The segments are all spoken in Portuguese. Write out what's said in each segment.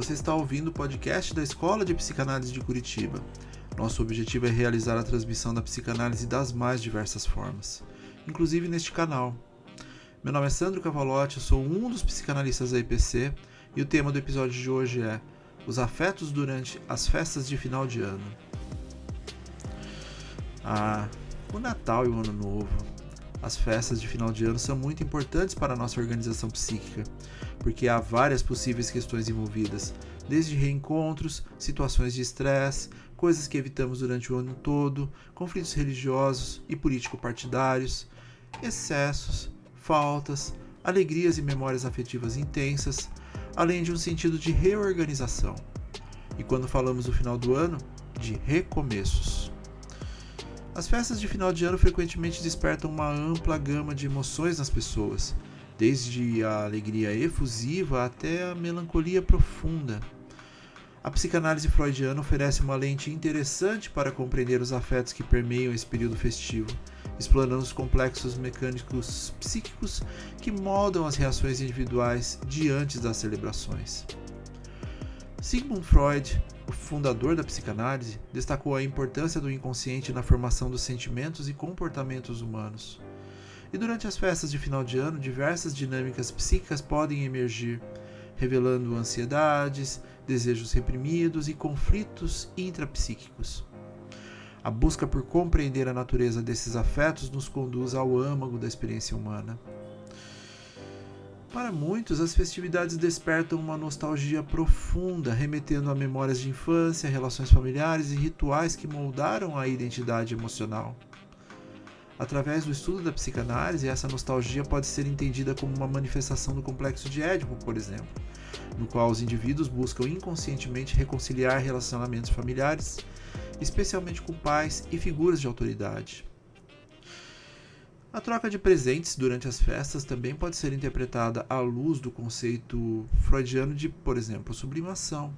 Você está ouvindo o podcast da Escola de Psicanálise de Curitiba. Nosso objetivo é realizar a transmissão da psicanálise das mais diversas formas, inclusive neste canal. Meu nome é Sandro Cavalotti, eu sou um dos psicanalistas da IPC e o tema do episódio de hoje é Os afetos durante as festas de final de ano. Ah, o Natal e o Ano Novo. As festas de final de ano são muito importantes para a nossa organização psíquica, porque há várias possíveis questões envolvidas, desde reencontros, situações de estresse, coisas que evitamos durante o ano todo, conflitos religiosos e político-partidários, excessos, faltas, alegrias e memórias afetivas intensas, além de um sentido de reorganização. E quando falamos do final do ano, de recomeços. As festas de final de ano frequentemente despertam uma ampla gama de emoções nas pessoas, desde a alegria efusiva até a melancolia profunda. A psicanálise freudiana oferece uma lente interessante para compreender os afetos que permeiam esse período festivo, explorando os complexos mecânicos psíquicos que moldam as reações individuais diante das celebrações. Sigmund Freud o fundador da psicanálise, destacou a importância do inconsciente na formação dos sentimentos e comportamentos humanos. E durante as festas de final de ano, diversas dinâmicas psíquicas podem emergir, revelando ansiedades, desejos reprimidos e conflitos intrapsíquicos. A busca por compreender a natureza desses afetos nos conduz ao âmago da experiência humana. Para muitos, as festividades despertam uma nostalgia profunda, remetendo a memórias de infância, relações familiares e rituais que moldaram a identidade emocional. Através do estudo da psicanálise, essa nostalgia pode ser entendida como uma manifestação do complexo de Édipo, por exemplo, no qual os indivíduos buscam inconscientemente reconciliar relacionamentos familiares, especialmente com pais e figuras de autoridade. A troca de presentes durante as festas também pode ser interpretada à luz do conceito freudiano de, por exemplo, sublimação.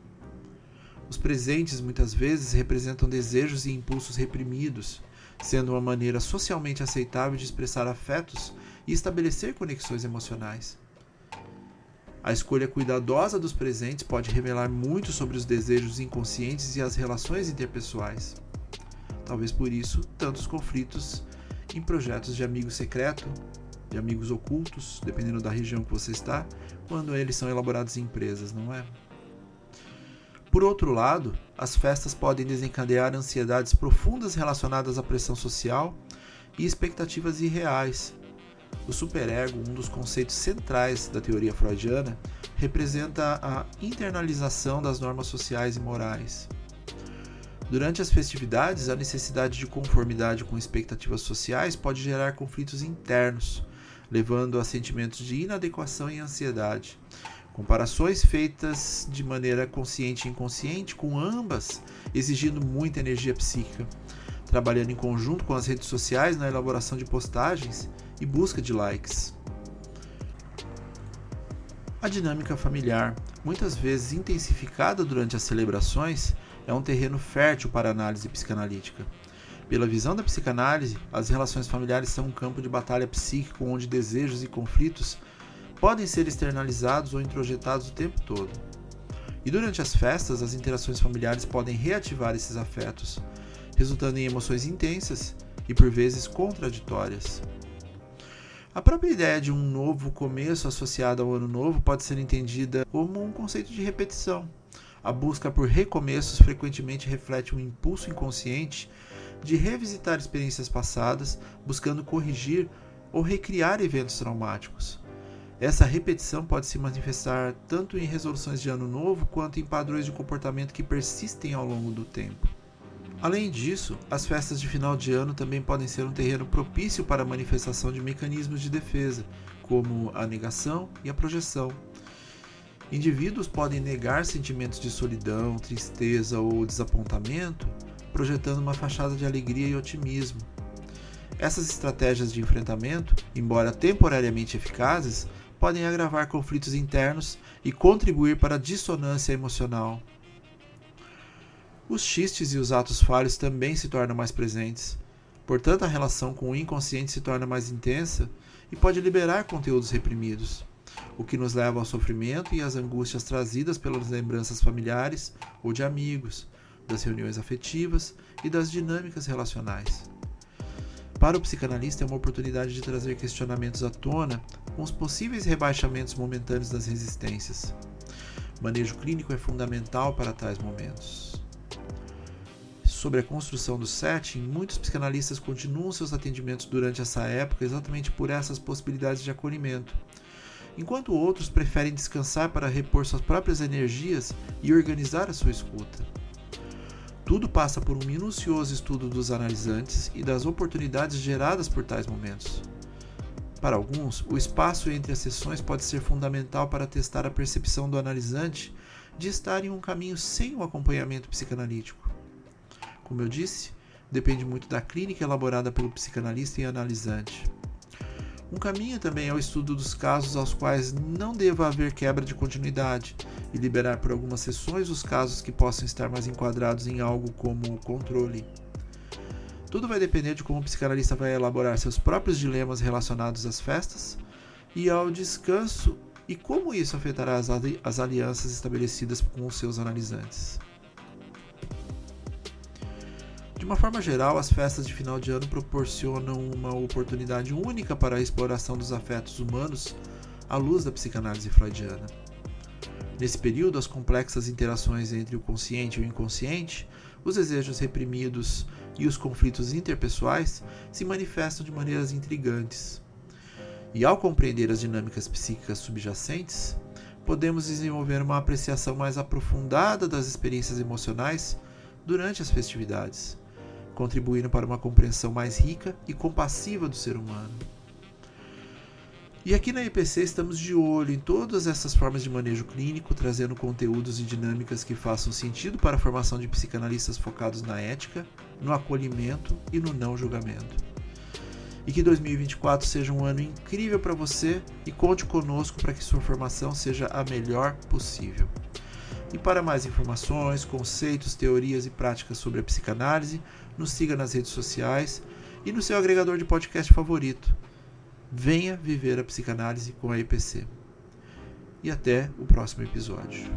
Os presentes muitas vezes representam desejos e impulsos reprimidos, sendo uma maneira socialmente aceitável de expressar afetos e estabelecer conexões emocionais. A escolha cuidadosa dos presentes pode revelar muito sobre os desejos inconscientes e as relações interpessoais. Talvez por isso tantos conflitos em projetos de amigo secreto, de amigos ocultos, dependendo da região que você está, quando eles são elaborados em empresas, não é? Por outro lado, as festas podem desencadear ansiedades profundas relacionadas à pressão social e expectativas irreais. O superego, um dos conceitos centrais da teoria freudiana, representa a internalização das normas sociais e morais. Durante as festividades, a necessidade de conformidade com expectativas sociais pode gerar conflitos internos, levando a sentimentos de inadequação e ansiedade. Comparações feitas de maneira consciente e inconsciente com ambas, exigindo muita energia psíquica, trabalhando em conjunto com as redes sociais na elaboração de postagens e busca de likes. A dinâmica familiar, muitas vezes intensificada durante as celebrações, é um terreno fértil para análise psicanalítica. Pela visão da psicanálise, as relações familiares são um campo de batalha psíquico onde desejos e conflitos podem ser externalizados ou introjetados o tempo todo. E durante as festas, as interações familiares podem reativar esses afetos, resultando em emoções intensas e por vezes contraditórias. A própria ideia de um novo começo associado ao ano novo pode ser entendida como um conceito de repetição a busca por recomeços frequentemente reflete um impulso inconsciente de revisitar experiências passadas, buscando corrigir ou recriar eventos traumáticos. Essa repetição pode se manifestar tanto em resoluções de ano novo quanto em padrões de comportamento que persistem ao longo do tempo. Além disso, as festas de final de ano também podem ser um terreno propício para a manifestação de mecanismos de defesa, como a negação e a projeção. Indivíduos podem negar sentimentos de solidão, tristeza ou desapontamento, projetando uma fachada de alegria e otimismo. Essas estratégias de enfrentamento, embora temporariamente eficazes, podem agravar conflitos internos e contribuir para a dissonância emocional. Os xistes e os atos falhos também se tornam mais presentes. Portanto, a relação com o inconsciente se torna mais intensa e pode liberar conteúdos reprimidos. O que nos leva ao sofrimento e às angústias trazidas pelas lembranças familiares ou de amigos, das reuniões afetivas e das dinâmicas relacionais. Para o psicanalista, é uma oportunidade de trazer questionamentos à tona com os possíveis rebaixamentos momentâneos das resistências. manejo clínico é fundamental para tais momentos. Sobre a construção do setting, muitos psicanalistas continuam seus atendimentos durante essa época exatamente por essas possibilidades de acolhimento, enquanto outros preferem descansar para repor suas próprias energias e organizar a sua escuta. Tudo passa por um minucioso estudo dos analisantes e das oportunidades geradas por tais momentos. Para alguns, o espaço entre as sessões pode ser fundamental para testar a percepção do analisante de estar em um caminho sem o acompanhamento psicanalítico. Como eu disse, depende muito da clínica elaborada pelo psicanalista e analisante. Um caminho também é o estudo dos casos aos quais não deva haver quebra de continuidade e liberar por algumas sessões os casos que possam estar mais enquadrados em algo como controle. Tudo vai depender de como o psicanalista vai elaborar seus próprios dilemas relacionados às festas e ao descanso e como isso afetará as, as alianças estabelecidas com os seus analisantes. De uma forma geral, as festas de final de ano proporcionam uma oportunidade única para a exploração dos afetos humanos à luz da psicanálise freudiana. Nesse período, as complexas interações entre o consciente e o inconsciente, os desejos reprimidos e os conflitos interpessoais se manifestam de maneiras intrigantes. E ao compreender as dinâmicas psíquicas subjacentes, podemos desenvolver uma apreciação mais aprofundada das experiências emocionais durante as festividades contribuindo para uma compreensão mais rica e compassiva do ser humano. E aqui na IPC estamos de olho em todas essas formas de manejo clínico, trazendo conteúdos e dinâmicas que façam sentido para a formação de psicanalistas focados na ética, no acolhimento e no não julgamento. E que 2024 seja um ano incrível para você e conte conosco para que sua formação seja a melhor possível. E para mais informações, conceitos, teorias e práticas sobre a psicanálise, nos siga nas redes sociais e no seu agregador de podcast favorito. Venha viver a psicanálise com a IPC. E até o próximo episódio.